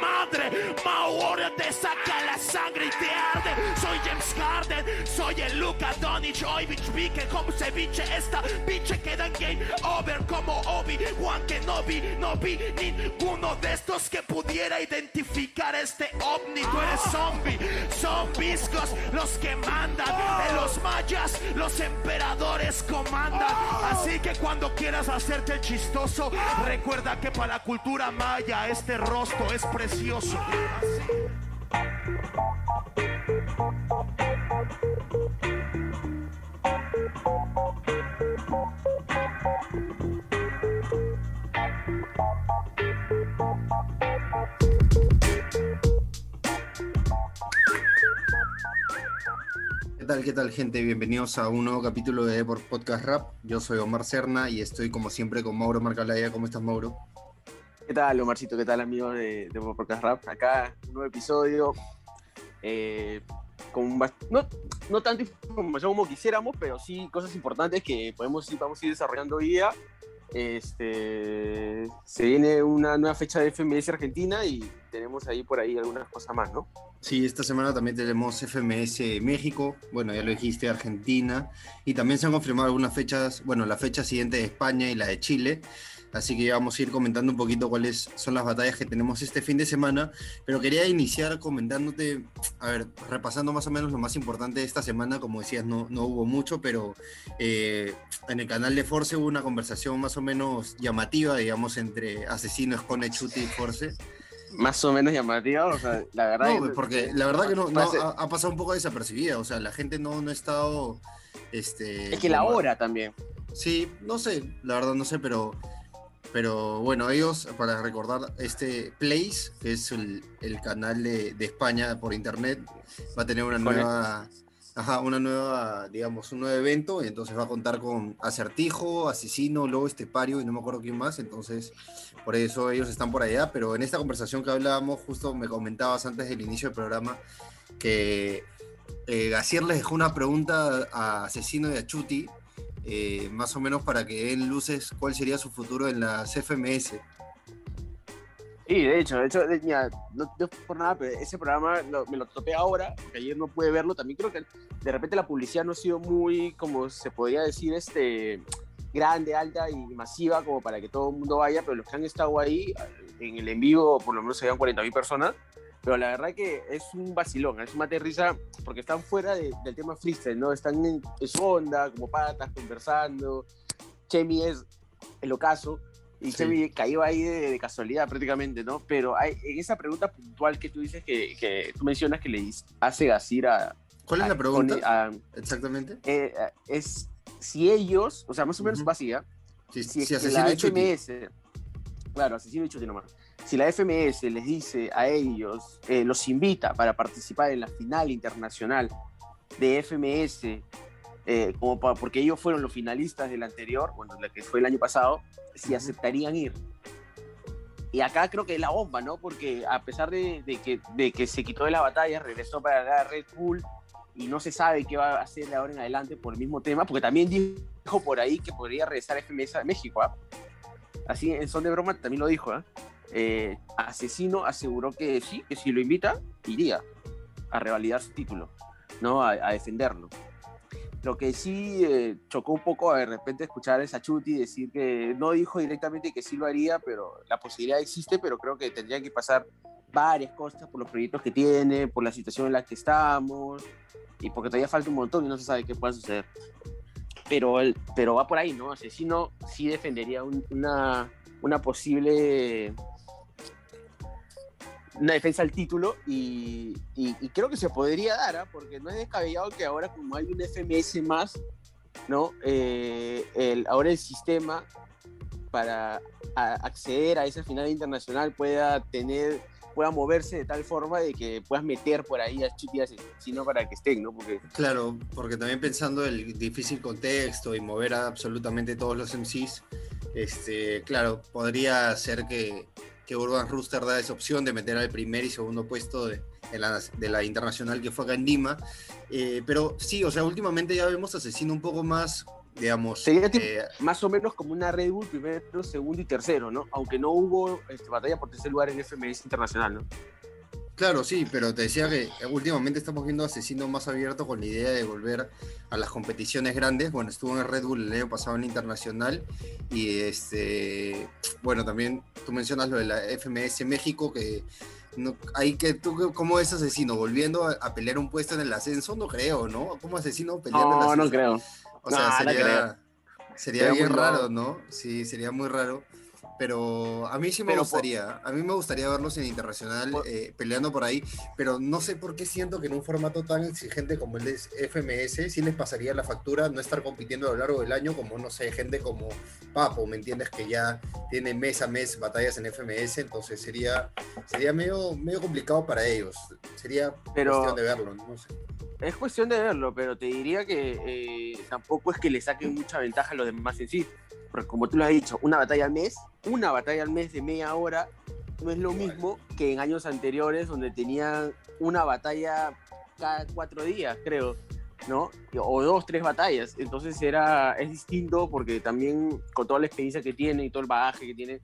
madre. Mauro te saca la sangre y te arde. Soy James Harden, soy el Luka Doncic. Hoy bitch pique como ceviche. Esta pinche queda en game over como Obi. Juan que no vi, no vi ninguno de estos que pudiera identificar este ovni. Tú eres zombie, son viscos los que mandan. En los mayas, los emperadores comandan. Así que cuando quieras hacerte el chistoso, recuerda que para la cultura maya este rostro es precioso. ¿Qué tal, qué tal, gente? Bienvenidos a un nuevo capítulo de por Podcast Rap. Yo soy Omar Serna y estoy como siempre con Mauro Marcalaya. ¿Cómo estás, Mauro? ¿Qué tal, Omarcito? ¿Qué tal, amigo de, de Podcast Rap? Acá, un nuevo episodio. eh, con no, no tanta información como quisiéramos, pero sí cosas importantes que podemos vamos a ir desarrollando hoy día. Este, se viene una nueva fecha de FMS Argentina y tenemos ahí por ahí algunas cosas más, ¿no? Sí, esta semana también tenemos FMS México, bueno, ya lo dijiste, Argentina, y también se han confirmado algunas fechas, bueno, la fecha siguiente de España y la de Chile, así que ya vamos a ir comentando un poquito cuáles son las batallas que tenemos este fin de semana, pero quería iniciar comentándote, a ver, repasando más o menos lo más importante de esta semana, como decías, no, no hubo mucho, pero eh, en el canal de Force hubo una conversación más o menos llamativa, digamos, entre Asesino, Escone, Chuti y Force. Más o menos llamativa, o sea, la verdad. No, porque la verdad que no, ha, ha pasado un poco desapercibida, o sea, la gente no, no ha estado... Este, es que la hora también. Sí, no sé, la verdad no sé, pero, pero bueno, ellos, para recordar, este Place, que es el, el canal de, de España por internet, va a tener una nueva, ajá, una nueva, digamos, un nuevo evento, y entonces va a contar con Acertijo, Asesino, Lobo Estepario y no me acuerdo quién más, entonces por eso ellos están por allá, pero en esta conversación que hablábamos, justo me comentabas antes del inicio del programa, que eh, Gacier les dejó una pregunta a Asesino y a Chuti, eh, más o menos para que den luces cuál sería su futuro en las FMS. Sí, de hecho, de hecho, de- mira, no, no por nada, pero ese programa lo- me lo topé ahora, porque ayer no pude verlo. También creo que de repente la publicidad no ha sido muy, como se podría decir, este grande, alta y masiva, como para que todo el mundo vaya, pero los que han estado ahí, en el en vivo, por lo menos se vean 40.000 personas, pero la verdad que es un vacilón, es un mate de risa, porque están fuera de- del tema freestyle, ¿no? Están en, su onda, como patas, conversando. Chemi es el ocaso, y Sí. Chemi cayó ahí de, de casualidad prácticamente, ¿no? Pero hay, en esa pregunta puntual que tú dices que, que tú mencionas que le hace Gacir a... ¿Cuál es a- la pregunta? a- Exactamente. eh, es si ellos, o sea, más o menos Ujú. vacía, Si, si, es si Asesino la y Chuti. Claro, asesino y chuti nomás, si la FMS les dice a ellos, eh, los invita para participar en la final internacional de FMS, eh, como pa- porque ellos fueron los finalistas del anterior, bueno, la que fue el año pasado, si aceptarían ir. Y acá creo que es la bomba, ¿no? Porque a pesar de, de que, de que se quitó de la batalla, regresó para la Red Bull y no se sabe qué va a hacer de ahora en adelante por el mismo tema, porque también dijo por ahí que podría regresar a FMS a México, ¿ah? Así en son de broma también lo dijo, ¿ah? Eh, Asesino aseguró que sí, que si lo invita, iría a revalidar su título, ¿no? A, a defenderlo. Lo que sí eh, chocó un poco de repente escuchar a esa Chuti decir que no dijo directamente que sí lo haría, pero la posibilidad existe, pero creo que tendrían que pasar varias cosas por los proyectos que tiene, por la situación en la que estamos, y porque todavía falta un montón y no se sabe qué pueda suceder. Pero, el- pero va por ahí, ¿no? Asesino sí defendería un- una, una posible una defensa al título y, creo que se podría dar, ¿ah? porque no es descabellado que ahora como hay un FMS más, ¿no? Eh, el, ahora el sistema para acceder a esa final internacional pueda tener pueda moverse de tal forma de que puedas meter por ahí a a Asesino para que estén, ¿no? Porque Claro, porque también pensando el difícil contexto y mover a absolutamente todos los MCs, este, claro, podría ser que, que Urban Rooster da esa opción de meter al primer y segundo puesto de, de la, de la internacional que fue acá en Lima. Eh, pero sí, o sea, últimamente ya vemos Asesino un poco más digamos. Sería eh, Más o menos como una Red Bull primero, segundo y tercero, ¿no? Aunque no hubo este, batalla por tercer lugar en FMS internacional, ¿no? Claro, sí, pero te decía que últimamente estamos viendo Asesino más abierto con la idea de volver a las competiciones grandes. Bueno, estuvo en el Red Bull el año pasado en la internacional y este, bueno, también tú mencionas lo de la FMS México que no, hay que tú cómo es Asesino volviendo a, a pelear un puesto en el ascenso, no creo, ¿no? Como Asesino peleando en el No, ascenso. no creo. O sea, No, no sería, creo. sería bien raro. ¿no? Sí, sería muy raro. Pero a mí sí me Pero por- gustaría. A mí me gustaría verlos en internacional Por- eh, peleando por ahí. Pero no sé por qué siento que en un formato tan exigente como el de FMS sí les pasaría la factura no estar compitiendo a lo largo del año como, no sé, gente como Papo, ¿me entiendes? Que ya tiene mes a mes batallas en FMS. Entonces sería, sería medio, medio complicado para ellos. Sería Pero- cuestión de verlo, no sé. Es cuestión de verlo, pero te diría que eh, tampoco es que le saquen mucha ventaja a los demás en sí. Porque como tú lo has dicho, una batalla al mes, una batalla al mes de media hora, no es lo Igual. mismo que en años anteriores donde tenían una batalla cada cuatro días, creo, ¿no? O dos, tres batallas. Entonces era, es distinto porque también con toda la experiencia que tienen y todo el bagaje que tienen,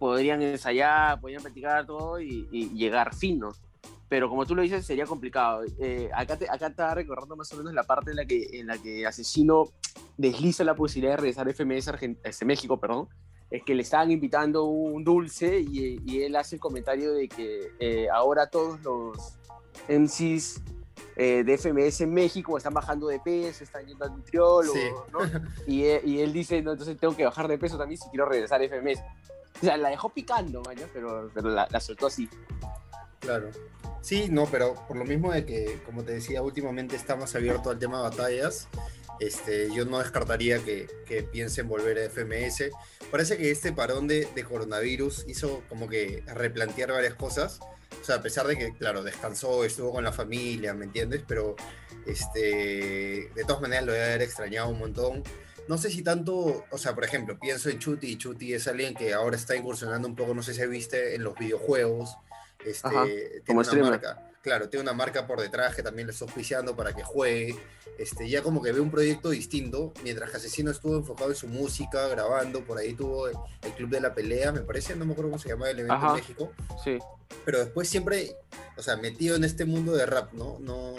podrían ensayar, podrían practicar todo y, y llegar finos pero como tú lo dices, sería complicado. Eh, acá, te, acá estaba recordando más o menos la parte en la que, en la que Asesino desliza la posibilidad de regresar a FMS Argen- este, México, perdón, es que le estaban invitando un dulce y, y él hace el comentario de que eh, ahora todos los MCs eh, de FMS en México están bajando de peso, están yendo al nutriólogo, Sí. ¿no? Y, eh, y él dice, no, entonces tengo que bajar de peso también si quiero regresar a FMS. O sea, la dejó picando, maña, pero, pero la, la soltó así. Claro. Sí, no, pero por lo mismo de que, como te decía, últimamente está más abierto al tema de batallas, este, yo no descartaría que, que piensen volver a FMS. Parece que este parón de, de coronavirus hizo como que replantear varias cosas. O sea, a pesar de que, claro, descansó, estuvo con la familia, ¿me entiendes? Pero, este, de todas maneras lo debe haber extrañado un montón. No sé si tanto, o sea, por ejemplo, pienso en Chuti y Chuti es alguien que ahora está incursionando un poco, no sé si viste, en los videojuegos. Este, Ajá, tiene como una streamer. marca, claro, tiene una marca por detrás que también le está auspiciando para que juegue. Este, ya como que ve un proyecto distinto, mientras que Asesino estuvo enfocado en su música, grabando, por ahí tuvo el, el Club de la Pelea, me parece, no me acuerdo cómo se llamaba el evento Ajá. en México, Sí. pero después siempre, o sea, metido en este mundo de rap, ¿no? no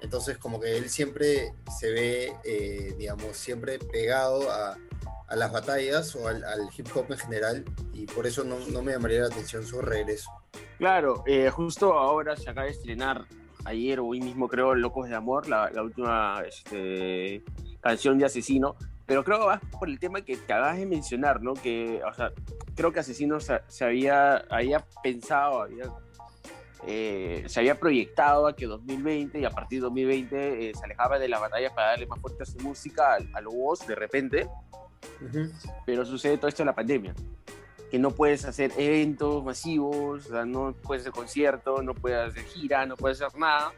entonces como que él siempre se ve, eh, digamos, siempre pegado a, a las batallas o al, al hip hop en general y por eso no, no me llamaría la atención su regreso. Claro, eh, justo ahora se acaba de estrenar, ayer o hoy mismo creo, Locos de Amor, la, la última este, canción de Asesino, pero creo que va por el tema que te acabas de mencionar, ¿no? Que, o sea, creo que Asesino se, se había, había pensado, había, eh, se había proyectado a que 2020 y a partir de 2020 eh, se alejaba de la batalla para darle más fuerte a su música, a, a lo voz de repente, pero sucede todo esto de la pandemia. Que no puedes hacer eventos masivos, o sea, no puedes hacer conciertos, no puedes hacer gira, no puedes hacer nada.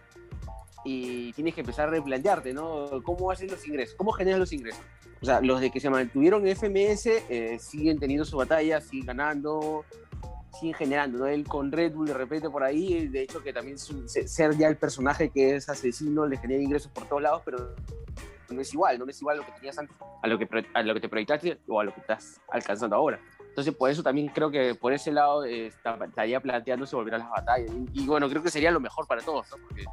Y tienes que empezar a replantearte, ¿no? ¿Cómo haces los ingresos? ¿Cómo generas los ingresos? O sea, los de que se mantuvieron FMS eh, siguen teniendo su batalla, siguen ganando, siguen generando, ¿no? Él con Red Bull de repente por ahí, de hecho que también su- se- ser ya el personaje que es asesino le genera ingresos por todos lados, pero no es igual, no es igual a lo que tenías antes, a lo que, a lo que te proyectaste o a lo que estás alcanzando ahora. Entonces, por eso también creo que por ese lado eh, está- estaría planteándose volver a las batallas. Y, y bueno, creo que sería lo mejor para todos, ¿no? Porque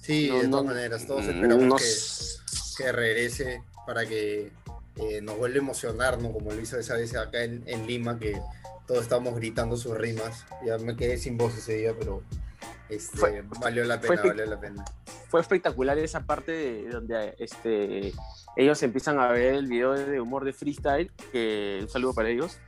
Sí, no- de todas no- maneras, todos mm, esperamos no que, s- que regrese para que eh, nos vuelva a emocionar, ¿no? Como lo hizo esa vez acá en, en Lima, que todos estábamos gritando sus rimas. Ya me quedé sin voz ese día, pero este, Fue- valió la fue pena, espe- valió la pena. fue espectacular esa parte de- donde este, ellos empiezan a ver el video de humor de freestyle, que un saludo para ellos,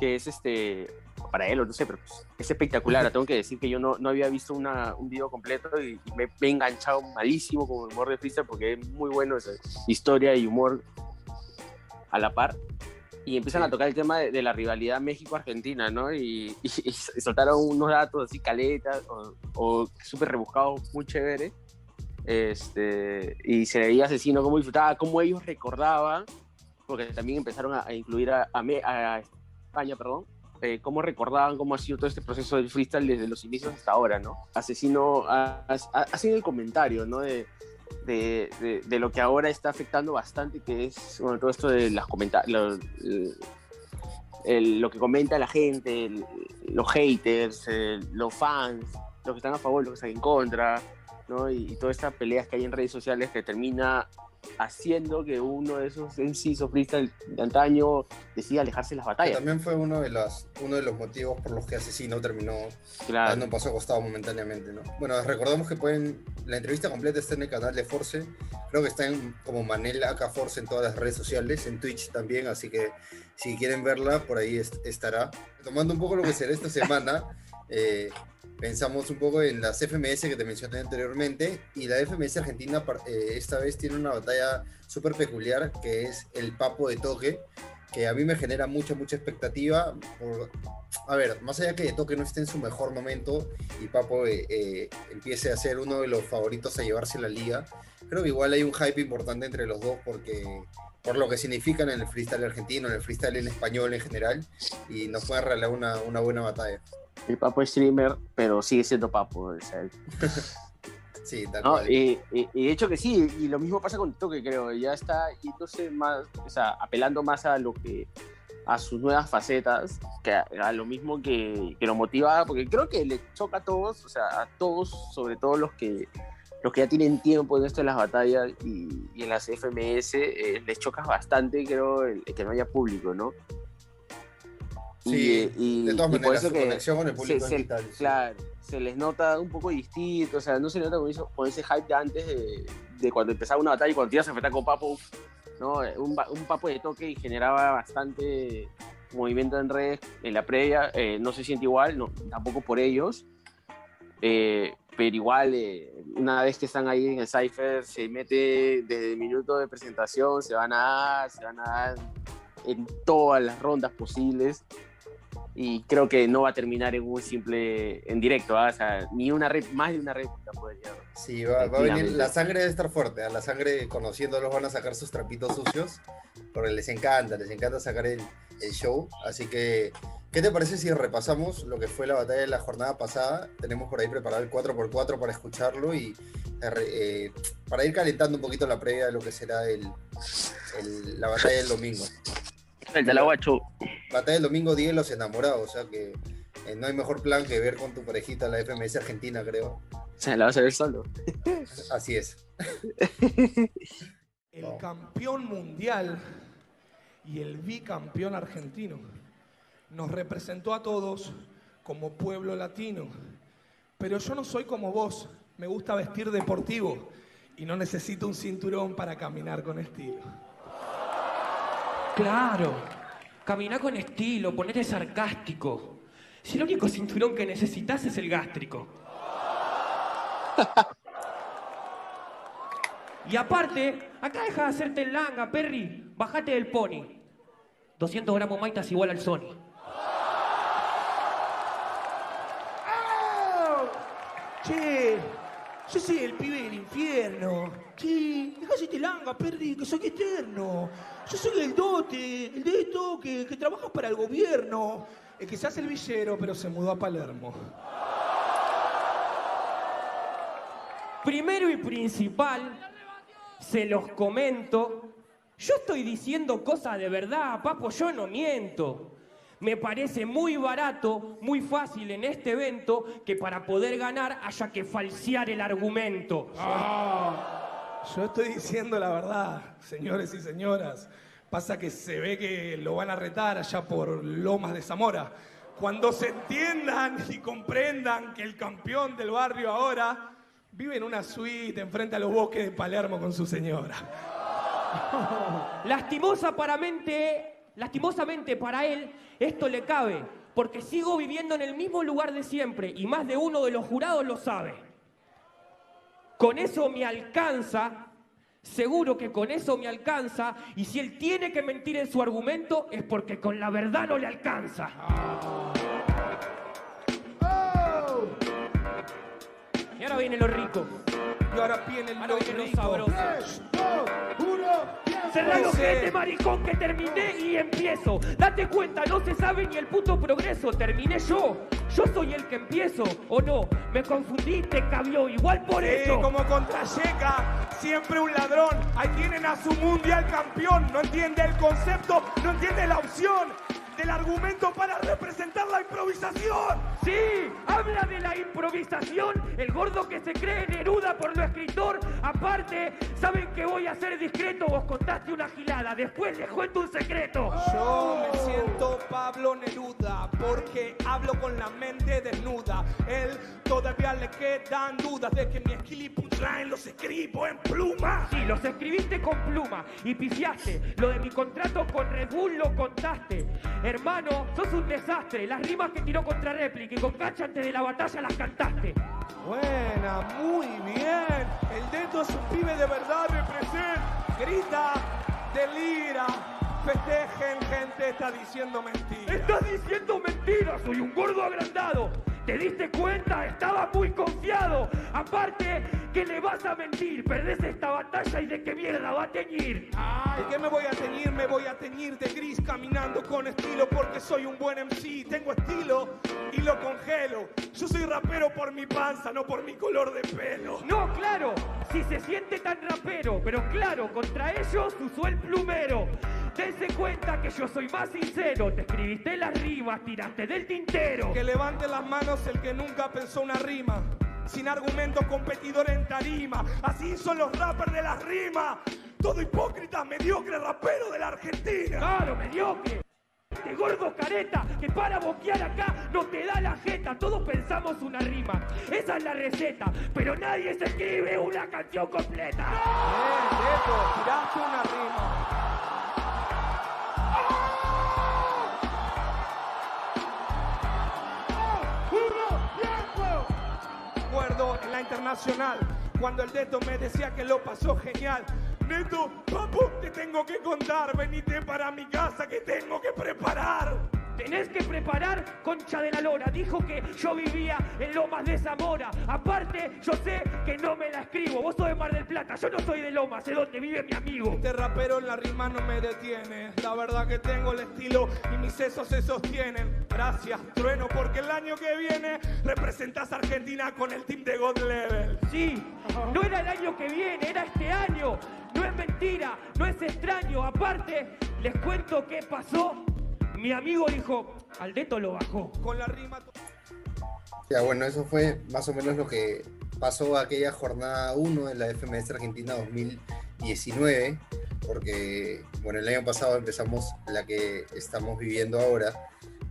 que es este, para él o no sé, pero pues, es espectacular. Tengo que decir que yo no, no había visto una, un video completo y, y me, me he enganchado malísimo con el humor de freestyle porque es muy bueno esa historia y humor a la par. Y empiezan Sí. a tocar el tema de, de la rivalidad México-Argentina, ¿no? Y, y- y soltaron unos datos así caletas o, o súper rebuscados, muy chévere. Este, y se veía asesino cómo disfrutaba, cómo ellos recordaban, porque también empezaron a, a incluir a, a a España, perdón, eh, cómo recordaban cómo ha sido todo este proceso del freestyle desde los inicios hasta ahora, ¿no? Asesino ha, ha- ha sido el comentario, ¿no? De, de, de, lo que ahora está afectando bastante, que es bueno, todo esto de las comentarios, lo que comenta la gente, los haters, los fans, los que están a favor, los que están en contra, ¿no? y, y todas estas peleas que hay en redes sociales que termina haciendo que uno de esos MCs o freestyle de antaño decida alejarse de las batallas. también fue uno de, las, uno de los motivos por los que Asesino terminó dando un paso acostado momentáneamente. ¿no? Bueno, recordamos que pueden, la entrevista completa está en el canal de Force, creo que está en, como Manel Acá Force en todas las redes sociales, en Twitch también, así que si quieren verla, por ahí estará. Tomando un poco lo que será esta semana, eh, pensamos un poco en las FMS que te mencioné anteriormente y la FMS Argentina eh, esta vez tiene una batalla súper peculiar que es el Papo de Toque, que a mí me genera mucha, mucha expectativa. Por, a ver, más allá que de Toque no esté en su mejor momento y Papo eh, eh, empiece a ser uno de los favoritos a llevarse la liga, creo que igual hay un hype importante entre los dos porque por lo que significan en el freestyle argentino, en el freestyle en español en general, y nos puede regalar una, una buena batalla el papo es streamer, pero sigue siendo papo. sí, tal no, y, de hecho que sí, y lo mismo pasa con Toque, creo. Ya está entonces más, o sea, apelando más a lo que a sus nuevas facetas, que a, lo mismo que, que, lo motiva, porque creo que le choca a todos, o sea, a todos, sobre todo los que los que ya tienen tiempo en esto de las batallas y, en las FMS, eh, les choca bastante, creo, el, que no haya público, ¿no? Sí, y, de todas maneras, su conexión con el público se, digital. Claro, se les nota un poco distinto, o sea, no se nota con, eso, con ese hype de antes de, de, cuando empezaba una batalla y cuando tiras a enfrentar con Papo, ¿no? Un, un, Papo de toque y generaba bastante movimiento en redes en la previa, eh, no se siente igual, no, tampoco por ellos, eh, pero igual, eh, una vez que están ahí en el Cypher, se mete desde el minuto de presentación, se van a dar, se van a dar en todas las rondas posibles y creo que no va a terminar en un simple en directo, ¿ah? o sea, ni una más de una réplica podría. Sí, va, va, a venir, la sangre debe estar fuerte, a ¿ah? la sangre conociéndolos van a sacar sus trapitos sucios, porque les encanta, les encanta sacar el, el, show, así que, ¿qué te parece si repasamos lo que fue la batalla de la jornada pasada? Tenemos por ahí preparado el 4x4 para escucharlo y eh, para ir calentando un poquito la previa de lo que será el, el la batalla del domingo. El de la guacho. Batalla del domingo 10 los enamorados, o sea que eh, no hay mejor plan que ver con tu parejita la FMS Argentina, creo. Se la vas a ver solo. Así es. El campeón mundial y el bicampeón argentino nos representó a todos como pueblo latino. Pero yo no soy como vos, me gusta vestir deportivo y no necesito un cinturón para caminar con estilo. Claro, camina con estilo, ponete sarcástico. Si el único cinturón que necesitas es el gástrico. y aparte, acá deja de hacerte el langa, Perry. Bajate del pony. 200 gramos maitas igual al Sony. Che, yo soy el pibe del infierno. Che, dejate langa, Perry, que soy eterno. Yo soy el dote, el de que, que trabaja para el gobierno, el que se hace el villero, pero se mudó a Palermo. Primero y principal, se los comento, yo estoy diciendo cosas de verdad, papo, yo no miento. Me parece muy barato, muy fácil en este evento que para poder ganar haya que falsear el argumento. Ah. Yo estoy diciendo la verdad, señores y señoras. Pasa que se ve que lo van a retar allá por Lomas de Zamora. Cuando se entiendan y comprendan que el campeón del barrio ahora vive en una suite enfrente a los bosques de Palermo con su señora. Lastimosa para mente, lastimosamente para él, esto le cabe, porque sigo viviendo en el mismo lugar de siempre y más de uno de los jurados lo sabe. Con eso me alcanza, seguro que con eso me alcanza, y si él tiene que mentir en su argumento es porque con la verdad no le alcanza. Y ahora viene lo rico. Y ahora viene lo, viene lo sabroso. Cerrá los gente, maricón, que terminé y empiezo. Date cuenta, no se sabe ni el puto progreso. Terminé yo. Yo soy el que empiezo, ¿o no? Me confundiste, cabió, igual por Sí, eso. como contra Checa, siempre un ladrón. Ahí tienen a su mundial campeón. No entiende el concepto, no entiende la opción del argumento para representar la improvisación. Sí, habla de la improvisación, el gordo que se cree Neruda por lo escritor. Aparte, saben que voy a ser discreto, vos contaste una gilada, después les cuento un secreto. Yo me siento Pablo Neruda porque hablo con la mente desnuda. Él todavía le quedan dudas de que mi y punchline los escribo en pluma. Sí, los escribiste con pluma y pifiaste. Lo de mi contrato con Red Bull lo contaste. Hermano, sos un desastre. Las rimas que tiró contra réplica y con cacha antes de la batalla las cantaste. Buena, muy bien. El dedo es un pibe de verdad, representa, grita, delira. Festejen, gente, está diciendo mentira. Estás diciendo mentiras, soy un gordo agrandado. ¿Te diste cuenta? Estaba muy confiado. Aparte, que le vas a mentir. Perdés esta batalla y de qué mierda va a teñir. Ay, ¿qué me voy a teñir? Me voy a teñir de gris caminando con estilo porque soy un buen MC. Tengo estilo y lo congelo. Yo soy rapero por mi panza, no por mi color de pelo. No, claro, si se siente tan rapero, pero claro, contra ellos usó el plumero. Dense cuenta que yo soy más sincero. Te escribiste las rimas, tiraste del tintero. Que levante las manos el que nunca pensó una rima. Sin argumentos competidor en tarima. Así son los rappers de las rimas. Todo hipócrita, mediocre rapero de la Argentina. Claro, mediocre. De gordo careta que para boquear acá no te da la jeta. Todos pensamos una rima. Esa es la receta. Pero nadie se escribe una canción completa. Eh, Neto, tiraste una rima. Internacional cuando el Deto me decía que lo pasó genial. Neto, papu, te tengo que contar. Venite para mi casa que tengo que preparar. Tenés que preparar concha de la lora. Dijo que yo vivía en Lomas de Zamora. Aparte, yo sé que no me la escribo. Vos sos de Mar del Plata, yo no soy de Lomas, sé dónde vive mi amigo. Este rapero en la rima no me detiene. La verdad que tengo el estilo y mis sesos se sostienen. Gracias, trueno, porque el año que viene representas a Argentina con el team de God Level. Sí, no era el año que viene, era este año. No es mentira, no es extraño. Aparte, les cuento qué pasó. Mi amigo dijo, Aldeto lo bajó. Con la rima. Ya, bueno, eso fue más o menos lo que pasó aquella jornada 1 de la FMS Argentina 2019, porque, bueno, el año pasado empezamos la que estamos viviendo ahora,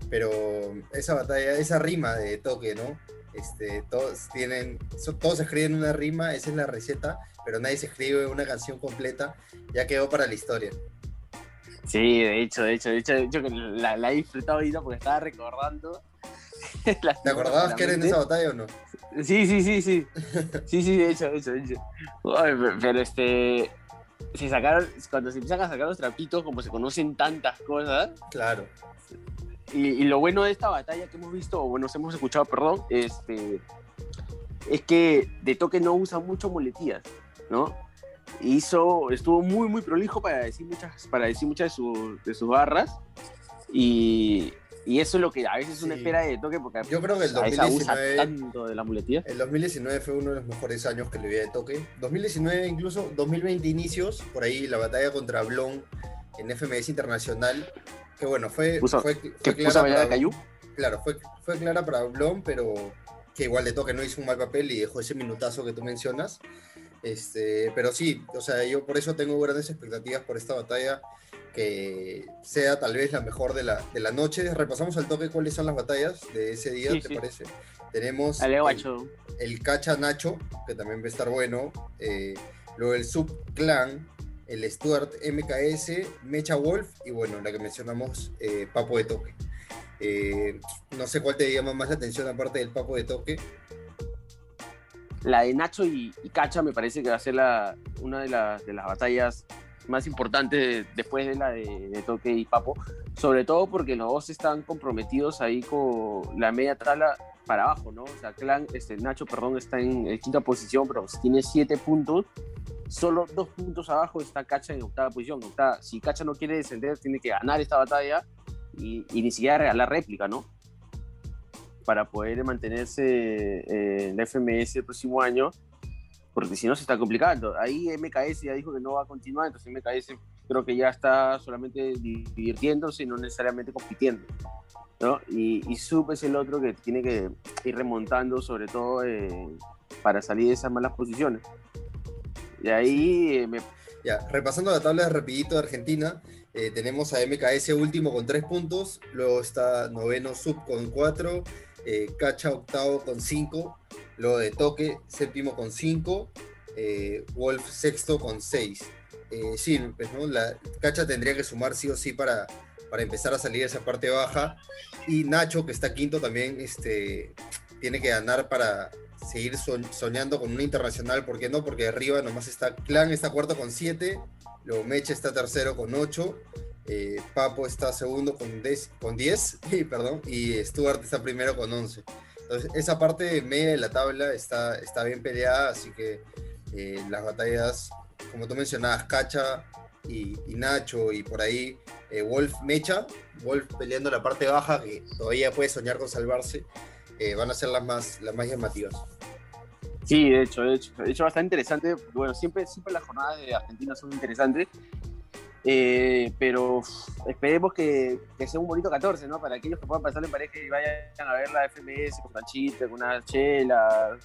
pero esa batalla, esa rima de toque, ¿no? Este, todos tienen, so- todos escriben una rima, esa es la receta, pero nadie se escribe una canción completa, ya quedó para la historia. Sí, de hecho, de hecho, de hecho, de hecho que la, la he disfrutado ahorita porque estaba recordando. ¿Te acordabas que era en esa batalla o no? Sí, sí, sí, sí. Sí, sí, de hecho, de hecho, de hecho. Ay, pero este. Se sacaron, cuando se empiezan a sacar los trapitos, como se conocen tantas cosas, Claro. y, y lo bueno de esta batalla que hemos visto, o bueno, hemos escuchado, perdón, este, es que de toque no usa mucho muletillas, ¿no? Hizo, estuvo muy, muy prolijo para decir muchas, para decir muchas de, su- de sus barras, y, y eso es lo que a veces uno Sí. espera de toque, porque Yo creo que el a veces abusa 2019 tanto de las muletillas. El 2019 fue uno de los mejores años que le vi de toque. 2019, incluso 2020 inicios, por ahí la batalla contra Blon en FMS Internacional, que bueno, fue, Puso- fue, fue ¿Qué clara puso a bailar a para- Cayu? Claro, fue, fue clara para Blon, pero que igual de toque no hizo un mal papel y dejó ese minutazo que tú mencionas. Este, pero sí, o sea, yo por eso tengo grandes expectativas por esta batalla, que sea tal vez la mejor de la, de la noche. Repasamos al toque cuáles son las batallas de ese día, Sí, ¿te sí. parece? Tenemos Ale el- el Cacha Nacho, que también va a estar bueno. eh, luego el Sub Clan, el Stuart MKS, Mecha Wolf y bueno, la que mencionamos, eh, Papo de Toque. Eh, no sé cuál te llama más la atención aparte del Papo de Toque. La de Nacho y, Cacha me parece que va a ser la, una de, las- de las batallas más importantes de- después de la de, de Toque y Papo. Sobre todo porque los dos están comprometidos ahí con la media tabla para abajo, ¿no? O sea, Clan, este, Nacho, perdón, está en, quinta posición, pero tiene siete puntos. Solo dos puntos abajo está Cacha en octava posición. Octava- si Cacha no quiere descender, tiene que ganar esta batalla y, y ni siquiera regalar réplica, ¿no? Para poder mantenerse eh, en la FMS el próximo año, porque si no se está complicando. Ahí MKS ya dijo que no va a continuar, entonces MKS creo que ya está solamente divirtiéndose y no necesariamente compitiendo. ¿no? Y, y Sub es el otro que tiene que ir remontando, sobre todo eh, para salir de esas malas posiciones. Y ahí eh, me... Ya, repasando la tabla rapidito de Argentina, eh, tenemos a MKS último con 3 puntos, luego está noveno Sub con 4, eh, Cacha octavo con 5, luego de Toque séptimo con 5, eh, Wolf sexto con 6. Eh, sí, pues. La Cacha tendría que sumar sí o sí para, para empezar a salir esa parte baja. Y Nacho, que está quinto, también este, tiene que ganar para seguir so- soñando con una internacional. ¿Por qué no? Porque arriba nomás está Clan, está cuarto con 7, luego Meche está tercero con 8. Eh, Papo está segundo con 10, con 10 y, perdón, y Stuart está primero con 11. Entonces, esa parte media de la tabla está, está bien peleada, así que eh, las batallas, como tú mencionabas, Cacha y, y Nacho y por ahí eh, Wolf Mecha, Wolf peleando la parte baja, que todavía puede soñar con salvarse, eh, van a ser las más, las más llamativas. Sí, de hecho, de hecho, de hecho bastante interesante. Bueno, siempre, siempre las jornadas de Argentina son interesantes. Eh, pero esperemos que, que sea un bonito 14, ¿no? Para aquellos que puedan pasar en pareja y vayan a ver la FMS con canchita, con una chela,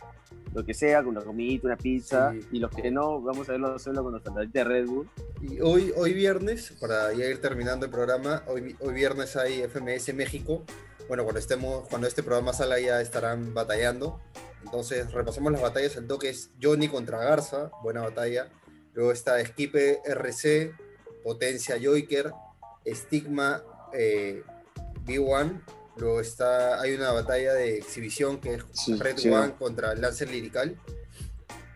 lo que sea, con una comida, una pizza. Sí. Y los que no, vamos a verlo solo con nuestra de Red Bull. Y hoy, hoy viernes, para ya ir terminando el programa, hoy, hoy viernes hay FMS México. Bueno, cuando, estemos, cuando este programa salga ya estarán batallando. Entonces repasamos las batallas. El toque es Johnny contra Garza, buena batalla. Luego está Esquipe RC, Potencia Joiker, Stigma eh, B1. Luego está, hay una batalla de exhibición que es Sí, Red sí. One contra Lancer Lirical.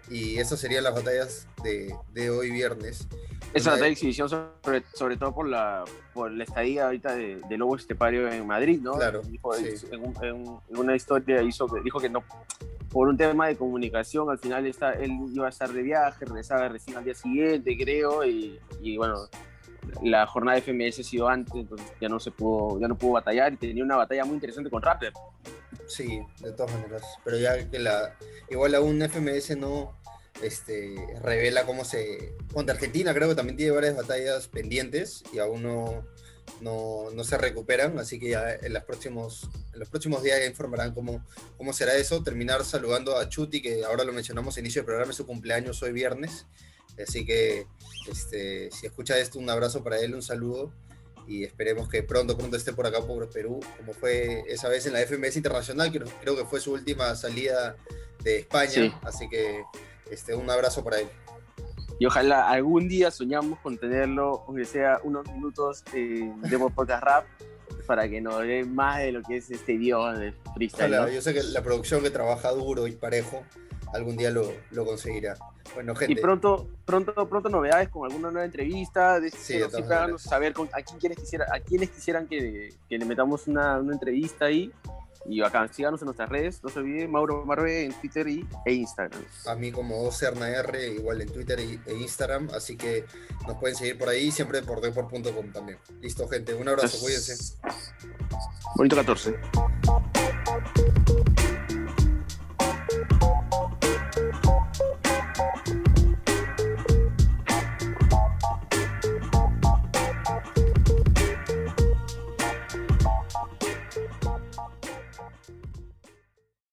Y esas serían las batallas de, de hoy viernes. Batalla de exhibición, sobre, sobre todo por la, por la estadía ahorita de, de Lobo Estepario en Madrid, ¿no? Claro, Dijo- sí. en, un- en- una historia hizo dijo que no, por un tema de comunicación, al final está, él iba a estar de viaje, regresaba recién al día siguiente, creo, y, y bueno, la jornada de FMS ha sido antes, entonces ya no se pudo, ya no pudo batallar y tenía una batalla muy interesante con Raptor. Sí, de todas maneras. Pero ya que la. Igual aún FMS no este, revela cómo se. Contra Argentina creo que también tiene varias batallas pendientes y aún no, no, no se recuperan. Así que ya en, los próximos, en los próximos días ya informarán cómo, cómo será eso. Terminar saludando a Chuti, que ahora lo mencionamos a inicio del programa, es su cumpleaños hoy viernes. Así que este, si escucha esto, un abrazo para él, un saludo y esperemos que pronto, pronto esté por acá por Perú, como fue esa vez en la FMS Internacional, que creo que fue su última salida de España, Sí. así que este, un abrazo para él. Y ojalá algún día soñamos con tenerlo, aunque sea unos minutos eh, de podcast rap, para que nos dé más de lo que es este idioma de freestyle. Ojalá, ¿no? yo sé que la producción que trabaja duro y parejo, algún día lo, lo conseguirá. Bueno, Y gente, pronto, pronto, pronto novedades con alguna nueva entrevista. De, Sí, de siempre saber con, a quién quisiera, a quienes quisieran que, que le metamos una, una entrevista ahí. Y acá, síganos en nuestras redes. No se olviden, Mauro Marve en Twitter y, e Instagram. a mí como OCERNAR, igual en Twitter y- e Instagram, así que nos pueden seguir por ahí, siempre por deport.com también. Listo, gente, un abrazo, cuídense. Bonito 14.